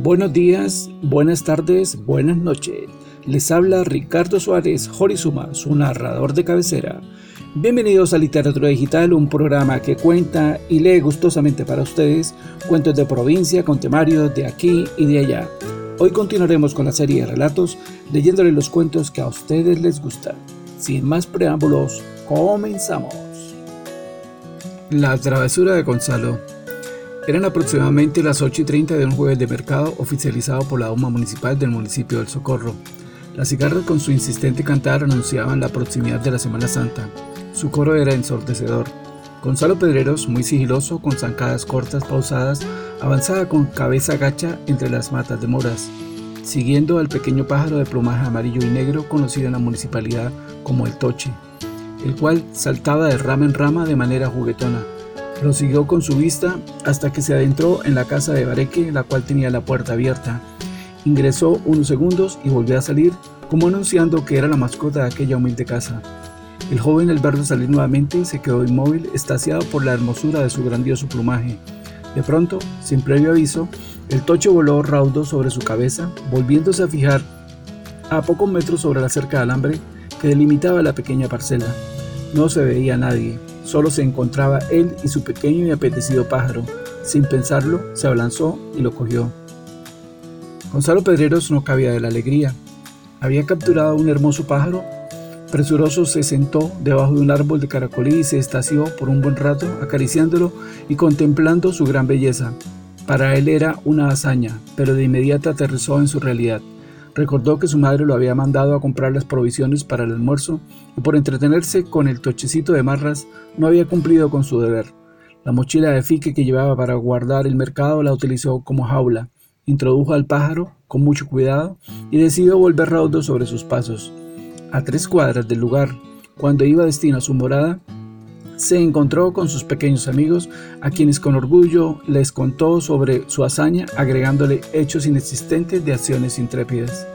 Buenos días, buenas tardes, buenas noches. Les habla Ricardo Suárez Jorizuma, su narrador de cabecera. Bienvenidos a Literatura Digital, un programa que cuenta y lee gustosamente para ustedes cuentos de provincia con temarios de aquí y de allá. Hoy continuaremos con la serie de relatos leyéndole los cuentos que a ustedes les gustan. Sin más preámbulos, comenzamos. La travesura de Gonzalo. Eran aproximadamente las 8 y 30 de un jueves de mercado oficializado por la UMA municipal del municipio del Socorro. Las cigarras con su insistente cantar anunciaban la proximidad de la Semana Santa. Su coro era ensordecedor. Gonzalo Pedreros, muy sigiloso, con zancadas cortas, pausadas, avanzaba con cabeza gacha entre las matas de moras, siguiendo al pequeño pájaro de plumaje amarillo y negro conocido en la municipalidad como el toche, el cual saltaba de rama en rama de manera juguetona lo siguió con su vista hasta que se adentró en la casa de Bareque, la cual tenía la puerta abierta. Ingresó unos segundos y volvió a salir, como anunciando que era la mascota de aquella humilde casa. El joven al verlo salir nuevamente se quedó inmóvil, estaciado por la hermosura de su grandioso plumaje. De pronto, sin previo aviso, el tocho voló raudo sobre su cabeza, volviéndose a fijar a pocos metros sobre la cerca de alambre que delimitaba la pequeña parcela. No se veía nadie. Solo se encontraba él y su pequeño y apetecido pájaro. Sin pensarlo, se abalanzó y lo cogió. Gonzalo Pedreros no cabía de la alegría. Había capturado un hermoso pájaro. Presuroso se sentó debajo de un árbol de caracolí y se estació por un buen rato acariciándolo y contemplando su gran belleza. Para él era una hazaña, pero de inmediato aterrizó en su realidad. Recordó que su madre lo había mandado a comprar las provisiones para el almuerzo por entretenerse con el tochecito de marras no había cumplido con su deber. La mochila de fique que llevaba para guardar el mercado la utilizó como jaula, introdujo al pájaro con mucho cuidado y decidió volver raudo sobre sus pasos. A tres cuadras del lugar, cuando iba destino a su morada, se encontró con sus pequeños amigos, a quienes con orgullo les contó sobre su hazaña, agregándole hechos inexistentes de acciones intrépidas.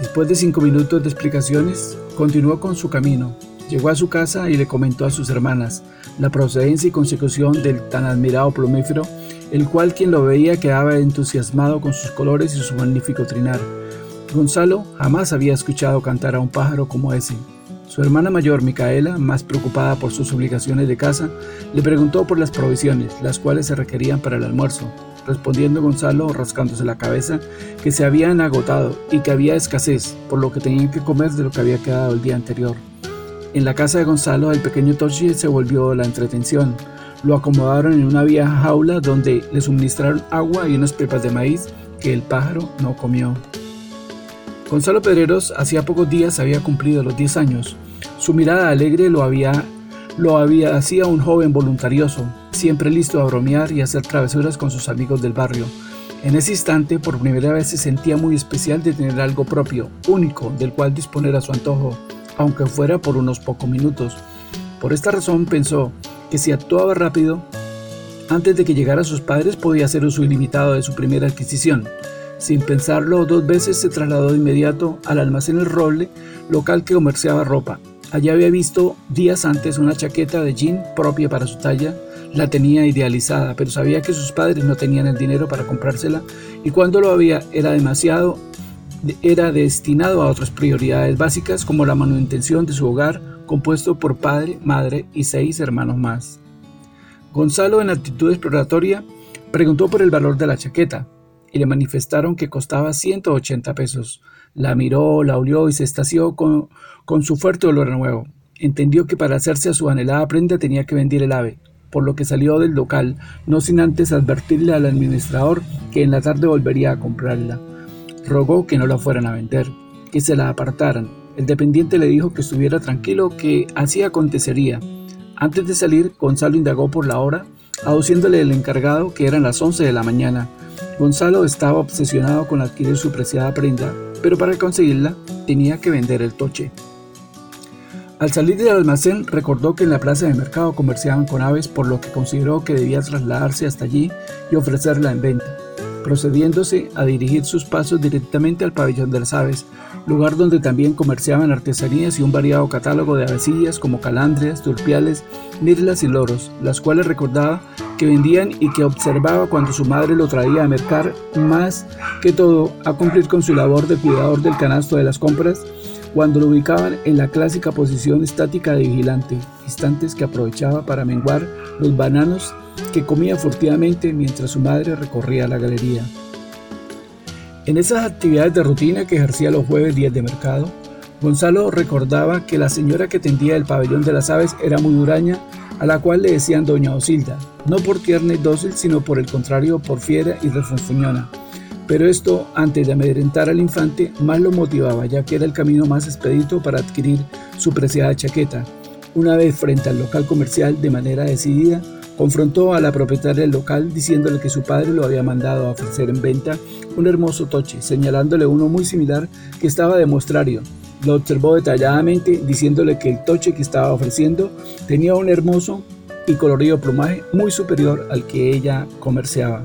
Después de cinco minutos de explicaciones, continuó con su camino. Llegó a su casa y le comentó a sus hermanas la procedencia y consecución del tan admirado plumífero, el cual quien lo veía quedaba entusiasmado con sus colores y su magnífico trinar. Gonzalo jamás había escuchado cantar a un pájaro como ese. Su hermana mayor, Micaela, más preocupada por sus obligaciones de casa, le preguntó por las provisiones, las cuales se requerían para el almuerzo, respondiendo Gonzalo, rascándose la cabeza, que se habían agotado y que había escasez, por lo que tenían que comer de lo que había quedado el día anterior. En la casa de Gonzalo, el pequeño Toshi se volvió la entretención. Lo acomodaron en una vieja jaula donde le suministraron agua y unas pepas de maíz que el pájaro no comió. Gonzalo Pedreros hacía pocos días había cumplido los 10 años. Su mirada alegre lo había, lo había hacía un joven voluntarioso, siempre listo a bromear y hacer travesuras con sus amigos del barrio. En ese instante, por primera vez se sentía muy especial de tener algo propio, único, del cual disponer a su antojo, aunque fuera por unos pocos minutos. Por esta razón pensó que si actuaba rápido, antes de que llegara sus padres podía hacer uso ilimitado de su primera adquisición. Sin pensarlo dos veces se trasladó de inmediato al almacén El Roble, local que comerciaba ropa. Allí había visto días antes una chaqueta de jean propia para su talla, la tenía idealizada, pero sabía que sus padres no tenían el dinero para comprársela y cuando lo había era demasiado, era destinado a otras prioridades básicas como la manutención de su hogar, compuesto por padre, madre y seis hermanos más. Gonzalo, en actitud exploratoria, preguntó por el valor de la chaqueta, y le manifestaron que costaba 180 pesos. La miró, la olió y se estació con, su fuerte olor nuevo. Entendió que para hacerse a su anhelada prenda tenía que vender el ave, por lo que salió del local, no sin antes advertirle al administrador que en la tarde volvería a comprarla. Rogó que no la fueran a vender, que se la apartaran. El dependiente le dijo que estuviera tranquilo, que así acontecería. Antes de salir, Gonzalo indagó por la hora, aduciéndole el encargado que eran las 11 de la mañana, Gonzalo estaba obsesionado con adquirir su preciada prenda, pero para conseguirla tenía que vender el toche. Al salir del almacén recordó que en la plaza de mercado comerciaban con aves, por lo que consideró que debía trasladarse hasta allí y ofrecerla en venta. Procediéndose a dirigir sus pasos directamente al pabellón de las aves, lugar donde también comerciaban artesanías y un variado catálogo de avecillas como calandrias, turpiales, mirlas y loros, las cuales recordaba que vendían y que observaba cuando su madre lo traía a mercar, más que todo a cumplir con su labor de cuidador del canasto de las compras, cuando lo ubicaban en la clásica posición estática de vigilante, instantes que aprovechaba para menguar los bananos que comía furtivamente mientras su madre recorría la galería. En esas actividades de rutina que ejercía los jueves días de mercado, Gonzalo recordaba que la señora que tendía el pabellón de las aves era muy huraña, a la cual le decían doña Osilda, no por tierna y dócil, sino por el contrario por fiera y refunfuñona. Pero esto, antes de amedrentar al infante, más lo motivaba, ya que era el camino más expedito para adquirir su preciada chaqueta. Una vez frente al local comercial, de manera decidida, confrontó a la propietaria del local diciéndole que su padre lo había mandado a ofrecer en venta un hermoso toche, señalándole uno muy similar que estaba de mostrario. Lo observó detalladamente diciéndole que el toche que estaba ofreciendo tenía un hermoso y colorido plumaje muy superior al que ella comerciaba.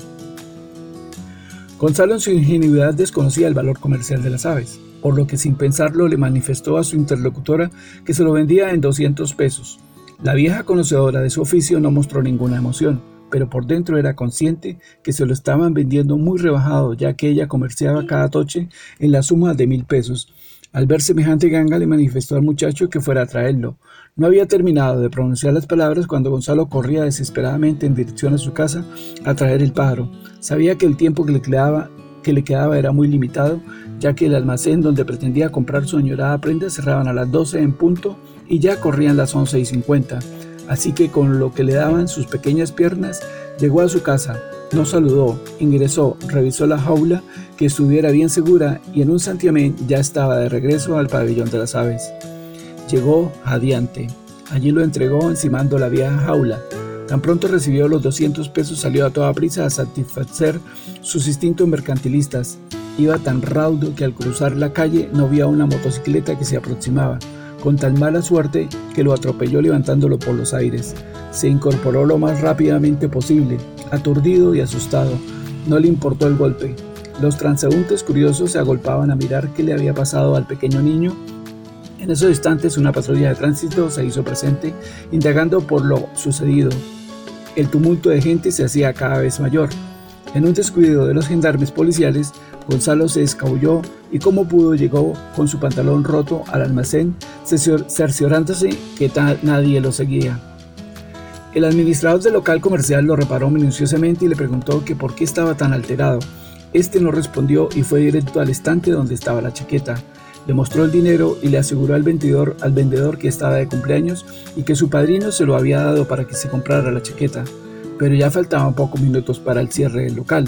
Gonzalo en su ingenuidad desconocía el valor comercial de las aves, por lo que sin pensarlo le manifestó a su interlocutora que se lo vendía en 200 pesos. La vieja conocedora de su oficio no mostró ninguna emoción, pero por dentro era consciente que se lo estaban vendiendo muy rebajado, ya que ella comerciaba cada toche en la suma de mil pesos. Al ver semejante ganga le manifestó al muchacho que fuera a traerlo. No había terminado de pronunciar las palabras cuando Gonzalo corría desesperadamente en dirección a su casa a traer el pájaro. Sabía que el tiempo que le quedaba, que le quedaba era muy limitado, ya que el almacén donde pretendía comprar su añorada prenda cerraban a las 12 en punto y ya corrían las 11 y 50 así que con lo que le daban sus pequeñas piernas, llegó a su casa, no saludó, ingresó, revisó la jaula que estuviera bien segura y en un santiamén ya estaba de regreso al pabellón de las aves. Llegó adiante. Allí lo entregó encimando la vieja jaula. Tan pronto recibió los 200 pesos salió a toda prisa a satisfacer sus instintos mercantilistas. Iba tan raudo que al cruzar la calle no vio una motocicleta que se aproximaba con tan mala suerte que lo atropelló levantándolo por los aires. Se incorporó lo más rápidamente posible, aturdido y asustado. No le importó el golpe. Los transeúntes curiosos se agolpaban a mirar qué le había pasado al pequeño niño. En esos instantes una patrulla de tránsito se hizo presente, indagando por lo sucedido. El tumulto de gente se hacía cada vez mayor. En un descuido de los gendarmes policiales, Gonzalo se escabulló y como pudo llegó con su pantalón roto al almacén, cerciorándose que nadie lo seguía. El administrador del local comercial lo reparó minuciosamente y le preguntó que por qué estaba tan alterado. Este no respondió y fue directo al estante donde estaba la chaqueta. Le mostró el dinero y le aseguró al vendedor, al vendedor que estaba de cumpleaños y que su padrino se lo había dado para que se comprara la chaqueta. Pero ya faltaban pocos minutos para el cierre del local.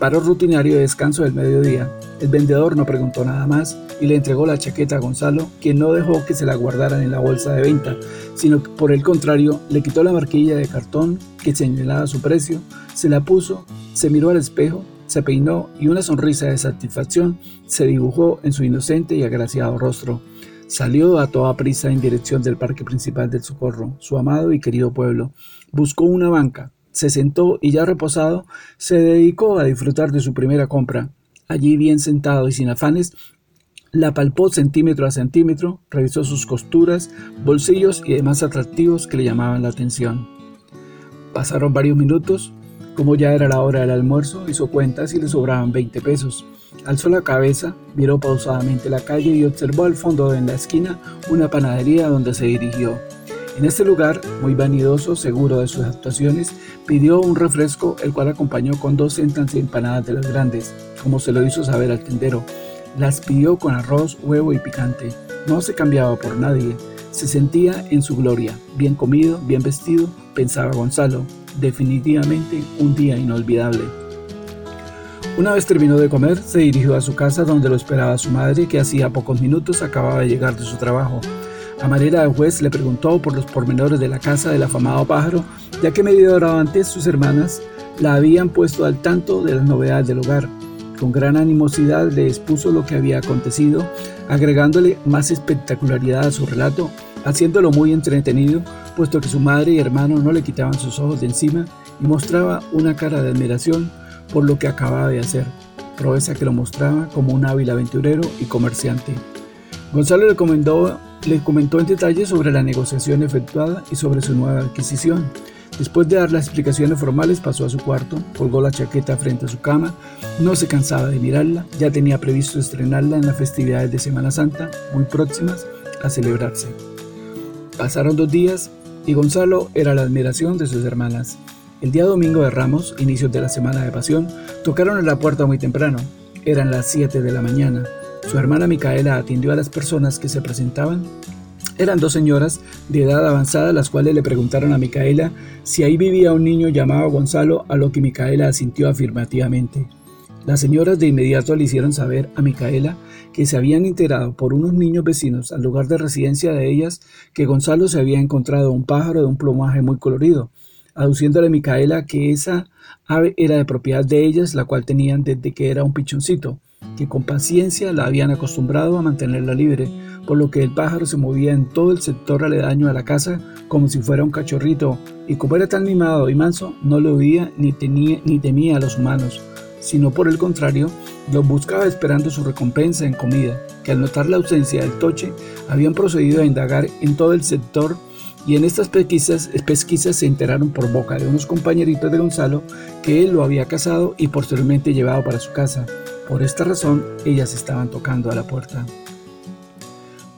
Paro rutinario de descanso del mediodía. El vendedor no preguntó nada más y le entregó la chaqueta a Gonzalo, quien no dejó que se la guardaran en la bolsa de venta, sino que por el contrario le quitó la marquilla de cartón que señalaba su precio, se la puso, se miró al espejo, se peinó y una sonrisa de satisfacción se dibujó en su inocente y agraciado rostro. Salió a toda prisa en dirección del parque principal del Socorro, su amado y querido pueblo. Buscó una banca, se sentó y ya reposado, se dedicó a disfrutar de su primera compra. Allí bien sentado y sin afanes, la palpó centímetro a centímetro, revisó sus costuras, bolsillos y demás atractivos que le llamaban la atención. Pasaron varios minutos, como ya era la hora del almuerzo, hizo cuentas y le sobraban 20 pesos. Alzó la cabeza, miró pausadamente la calle y observó al fondo de la esquina una panadería donde se dirigió. En este lugar, muy vanidoso, seguro de sus actuaciones, pidió un refresco, el cual acompañó con dos centas empanadas de las grandes, como se lo hizo saber al tendero. Las pidió con arroz, huevo y picante. No se cambiaba por nadie. Se sentía en su gloria, bien comido, bien vestido, pensaba Gonzalo. Definitivamente un día inolvidable. Una vez terminó de comer, se dirigió a su casa donde lo esperaba su madre, que hacía pocos minutos acababa de llegar de su trabajo. A manera de juez le preguntó por los pormenores de la casa del afamado pájaro, ya que media hora antes sus hermanas la habían puesto al tanto de las novedades del hogar. Con gran animosidad le expuso lo que había acontecido, agregándole más espectacularidad a su relato, haciéndolo muy entretenido, puesto que su madre y hermano no le quitaban sus ojos de encima y mostraba una cara de admiración por lo que acababa de hacer, proeza que lo mostraba como un hábil aventurero y comerciante. Gonzalo le, le comentó en detalle sobre la negociación efectuada y sobre su nueva adquisición. Después de dar las explicaciones formales, pasó a su cuarto, colgó la chaqueta frente a su cama, no se cansaba de mirarla, ya tenía previsto estrenarla en las festividades de Semana Santa, muy próximas a celebrarse. Pasaron dos días y Gonzalo era la admiración de sus hermanas. El día domingo de Ramos, inicios de la Semana de Pasión, tocaron a la puerta muy temprano. Eran las 7 de la mañana. Su hermana Micaela atendió a las personas que se presentaban. Eran dos señoras de edad avanzada las cuales le preguntaron a Micaela si ahí vivía un niño llamado Gonzalo, a lo que Micaela asintió afirmativamente. Las señoras de inmediato le hicieron saber a Micaela que se habían enterado por unos niños vecinos al lugar de residencia de ellas que Gonzalo se había encontrado un pájaro de un plumaje muy colorido, aduciéndole a Micaela que esa ave era de propiedad de ellas, la cual tenían desde que era un pichoncito, que con paciencia la habían acostumbrado a mantenerla libre, por lo que el pájaro se movía en todo el sector aledaño a la casa como si fuera un cachorrito, y como era tan mimado y manso, no le oía ni, tenía, ni temía a los humanos, sino por el contrario, los buscaba esperando su recompensa en comida, que al notar la ausencia del toche, habían procedido a indagar en todo el sector y en estas pesquisas, se enteraron por boca de unos compañeritos de Gonzalo que él lo había casado y posteriormente llevado para su casa. Por esta razón, ellas estaban tocando a la puerta.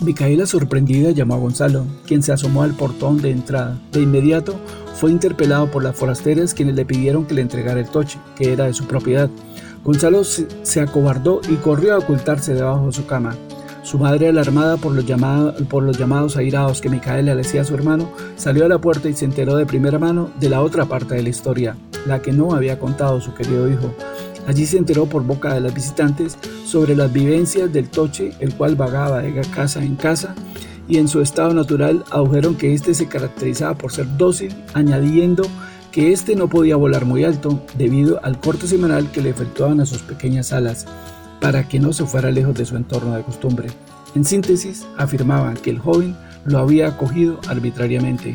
Micaela, sorprendida, llamó a Gonzalo, quien se asomó al portón de entrada. De inmediato, fue interpelado por las forasteras quienes le pidieron que le entregara el toche, que era de su propiedad. Gonzalo se acobardó y corrió a ocultarse debajo de su cama. Su madre, alarmada por los, por los llamados airados que Micaela le hacía a su hermano, salió a la puerta y se enteró de primera mano de la otra parte de la historia, la que no había contado su querido hijo. Allí se enteró por boca de las visitantes sobre las vivencias del toche, el cual vagaba de casa en casa y en su estado natural adujeron que éste se caracterizaba por ser dócil, añadiendo que éste no podía volar muy alto debido al corte semanal que le efectuaban a sus pequeñas alas para que no se fuera lejos de su entorno de costumbre. En síntesis, afirmaban que el joven lo había acogido arbitrariamente.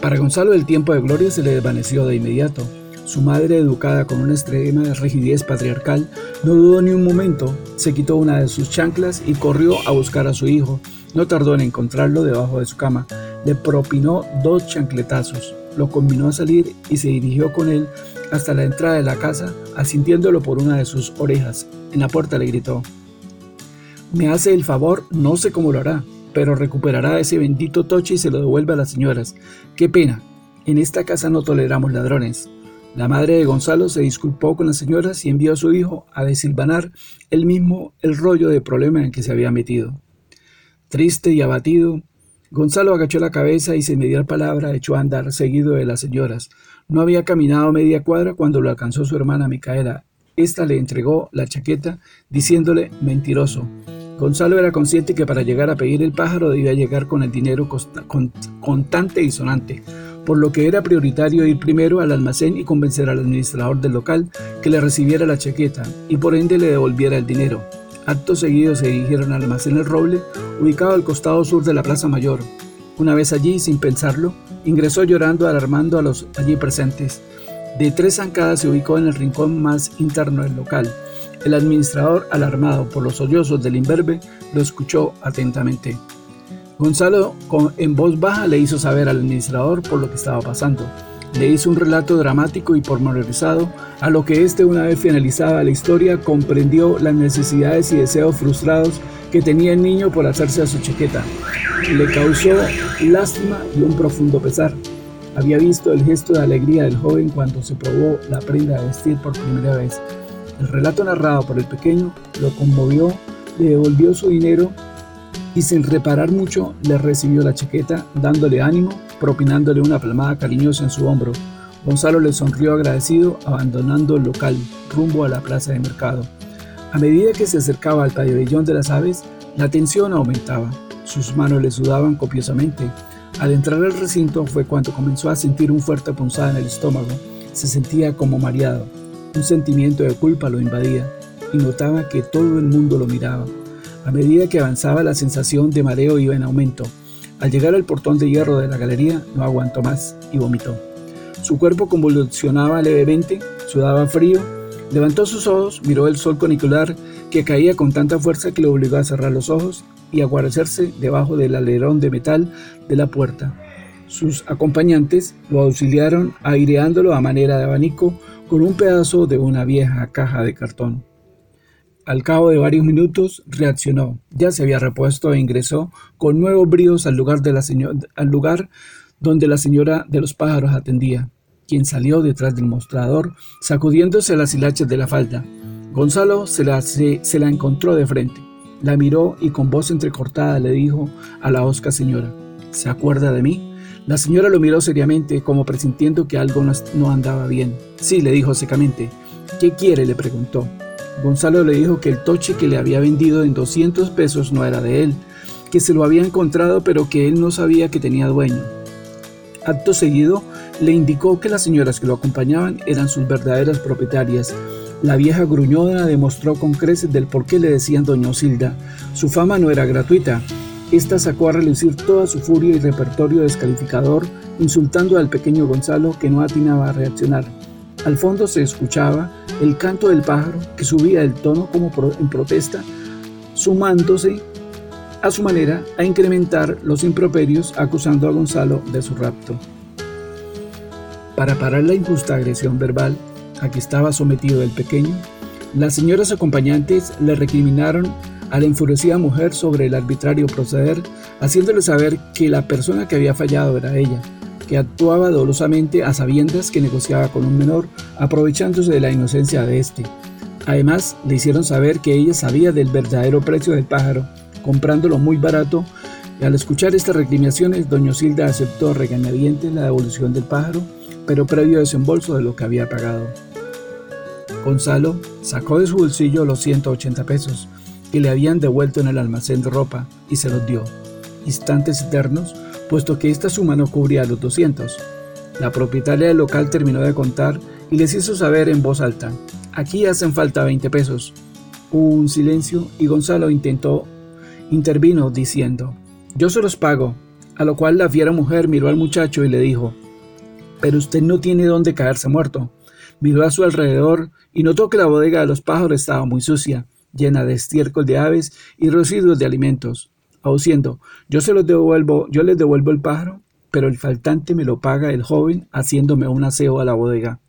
Para Gonzalo el tiempo de gloria se le desvaneció de inmediato. Su madre, educada con una extrema rigidez patriarcal, no dudó ni un momento, se quitó una de sus chanclas y corrió a buscar a su hijo. No tardó en encontrarlo debajo de su cama. Le propinó dos chancletazos, lo combinó a salir y se dirigió con él hasta la entrada de la casa, asintiéndolo por una de sus orejas. En la puerta le gritó, Me hace el favor, no sé cómo lo hará, pero recuperará ese bendito toche y se lo devuelve a las señoras. Qué pena, en esta casa no toleramos ladrones. La madre de Gonzalo se disculpó con las señoras y envió a su hijo a desilvanar él mismo el rollo de problema en que se había metido. Triste y abatido, Gonzalo agachó la cabeza y sin mediar palabra echó a andar seguido de las señoras. No había caminado media cuadra cuando lo alcanzó su hermana Micaela. Esta le entregó la chaqueta diciéndole mentiroso. Gonzalo era consciente que para llegar a pedir el pájaro debía llegar con el dinero contante y sonante, por lo que era prioritario ir primero al almacén y convencer al administrador del local que le recibiera la chaqueta y por ende le devolviera el dinero. Acto seguido se dirigieron al almacén El Roble, ubicado al costado sur de la Plaza Mayor. Una vez allí, sin pensarlo, ingresó llorando alarmando a los allí presentes. De tres zancadas se ubicó en el rincón más interno del local. El administrador, alarmado por los sollozos del imberbe, lo escuchó atentamente. Gonzalo, en voz baja, le hizo saber al administrador por lo que estaba pasando. Le hizo un relato dramático y pormenorizado, a lo que éste, una vez finalizada la historia, comprendió las necesidades y deseos frustrados que tenía el niño por hacerse a su chaqueta. Le causó lástima y un profundo pesar. Había visto el gesto de alegría del joven cuando se probó la prenda de vestir por primera vez. El relato narrado por el pequeño lo conmovió, le devolvió su dinero y sin reparar mucho le recibió la chaqueta dándole ánimo propinándole una palmada cariñosa en su hombro. Gonzalo le sonrió agradecido, abandonando el local, rumbo a la plaza de mercado. A medida que se acercaba al pabellón de las aves, la tensión aumentaba. Sus manos le sudaban copiosamente. Al entrar al recinto fue cuando comenzó a sentir un fuerte punzada en el estómago. Se sentía como mareado. Un sentimiento de culpa lo invadía y notaba que todo el mundo lo miraba. A medida que avanzaba la sensación de mareo iba en aumento. Al llegar al portón de hierro de la galería, no aguantó más y vomitó. Su cuerpo convulsionaba levemente, Sudaba frío, levantó sus ojos, miró el sol conicular que caía con tanta fuerza que lo obligó a cerrar los ojos y a guarecerse debajo del alerón de metal de la puerta. Sus acompañantes lo auxiliaron aireándolo a manera de abanico con un pedazo de una vieja caja de cartón. Al cabo de varios minutos reaccionó, ya se había repuesto e ingresó con nuevos bríos al lugar, de la al lugar donde la señora de los pájaros atendía, quien salió detrás del mostrador sacudiéndose las hilachas de la falda. Gonzalo se la, se la encontró de frente, la miró y con voz entrecortada le dijo a la osca señora, ¿se acuerda de mí? La señora lo miró seriamente, como presintiendo que algo no andaba bien. Sí, le dijo secamente. ¿Qué quiere? le preguntó. Gonzalo le dijo que el toche que le había vendido en 200 pesos no era de él, que se lo había encontrado pero que él no sabía que tenía dueño. Acto seguido, le indicó que las señoras que lo acompañaban eran sus verdaderas propietarias. La vieja gruñona demostró con creces del por qué le decían doña Osilda. Su fama no era gratuita, esta sacó a relucir toda su furia y repertorio descalificador, insultando al pequeño Gonzalo que no atinaba a reaccionar. Al fondo se escuchaba el canto del pájaro que subía el tono como en protesta, sumándose a su manera a incrementar los improperios acusando a Gonzalo de su rapto. Para parar la injusta agresión verbal a que estaba sometido el pequeño, las señoras acompañantes le recriminaron a la enfurecida mujer sobre el arbitrario proceder, haciéndole saber que la persona que había fallado era ella, que actuaba dolosamente a sabiendas que negociaba con un menor, aprovechándose de la inocencia de éste. Además, le hicieron saber que ella sabía del verdadero precio del pájaro, comprándolo muy barato, al escuchar estas reclamaciones, doña Silda aceptó regañadiente la devolución del pájaro, pero previo desembolso de lo que había pagado. Gonzalo sacó de su bolsillo los 180 pesos, que le habían devuelto en el almacén de ropa y se los dio, instantes eternos, puesto que esta suma no cubría los 200. La propietaria del local terminó de contar y les hizo saber en voz alta, aquí hacen falta 20 pesos. Hubo un silencio y Gonzalo intentó, intervino diciendo, yo se los pago, a lo cual la fiera mujer miró al muchacho y le dijo, pero usted no tiene dónde caerse muerto. Miró a su alrededor y notó que la bodega de los pájaros estaba muy sucia llena de estiércol de aves y residuos de alimentos, auciendo, yo se los devuelvo, yo les devuelvo el pájaro, pero el faltante me lo paga el joven haciéndome un aseo a la bodega.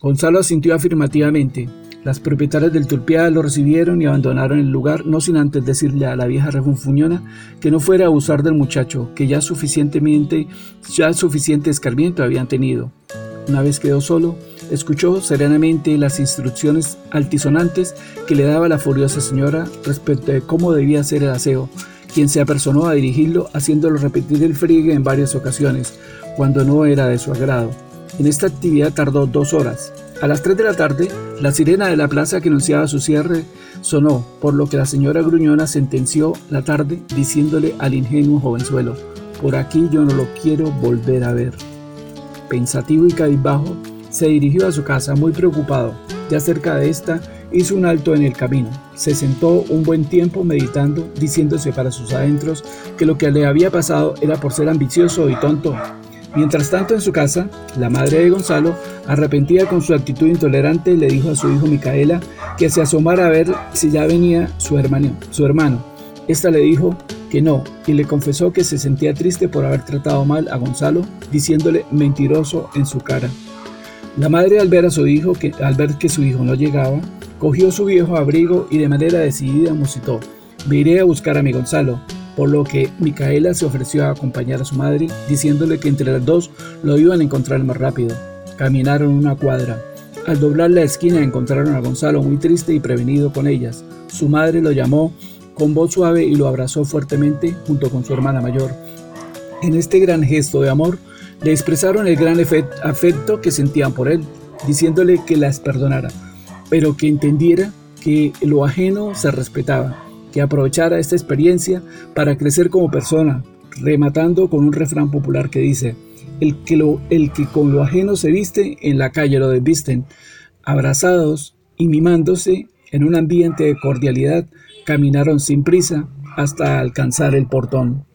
Gonzalo asintió afirmativamente. Las propietarias del turpial lo recibieron y abandonaron el lugar, no sin antes decirle a la vieja refunfuñona que no fuera a abusar del muchacho, que ya suficientemente, ya suficiente escarmiento habían tenido. Una vez quedó solo, escuchó serenamente las instrucciones altisonantes que le daba la furiosa señora respecto de cómo debía hacer el aseo, quien se apersonó a dirigirlo haciéndolo repetir el friegue en varias ocasiones, cuando no era de su agrado. En esta actividad tardó dos horas. A las tres de la tarde, la sirena de la plaza que anunciaba su cierre sonó, por lo que la señora Gruñona sentenció la tarde diciéndole al ingenuo jovenzuelo, por aquí yo no lo quiero volver a ver pensativo y cabizbajo, se dirigió a su casa muy preocupado. Ya cerca de esta, hizo un alto en el camino. Se sentó un buen tiempo meditando, diciéndose para sus adentros que lo que le había pasado era por ser ambicioso y tonto. Mientras tanto en su casa, la madre de Gonzalo, arrepentida con su actitud intolerante, le dijo a su hijo Micaela que se asomara a ver si ya venía su hermano. Su hermano. Esta le dijo que no, y le confesó que se sentía triste por haber tratado mal a Gonzalo, diciéndole mentiroso en su cara. La madre al ver a su hijo, que, al ver que su hijo no llegaba, cogió su viejo abrigo y de manera decidida musitó, me a buscar a mi Gonzalo, por lo que Micaela se ofreció a acompañar a su madre, diciéndole que entre las dos lo iban a encontrar más rápido. Caminaron una cuadra. Al doblar la esquina encontraron a Gonzalo muy triste y prevenido con ellas. Su madre lo llamó con voz suave y lo abrazó fuertemente junto con su hermana mayor. En este gran gesto de amor, le expresaron el gran afecto que sentían por él, diciéndole que las perdonara, pero que entendiera que lo ajeno se respetaba, que aprovechara esta experiencia para crecer como persona, rematando con un refrán popular que dice, el que, lo, el que con lo ajeno se viste, en la calle lo desvisten, abrazados y mimándose en un ambiente de cordialidad, caminaron sin prisa hasta alcanzar el portón.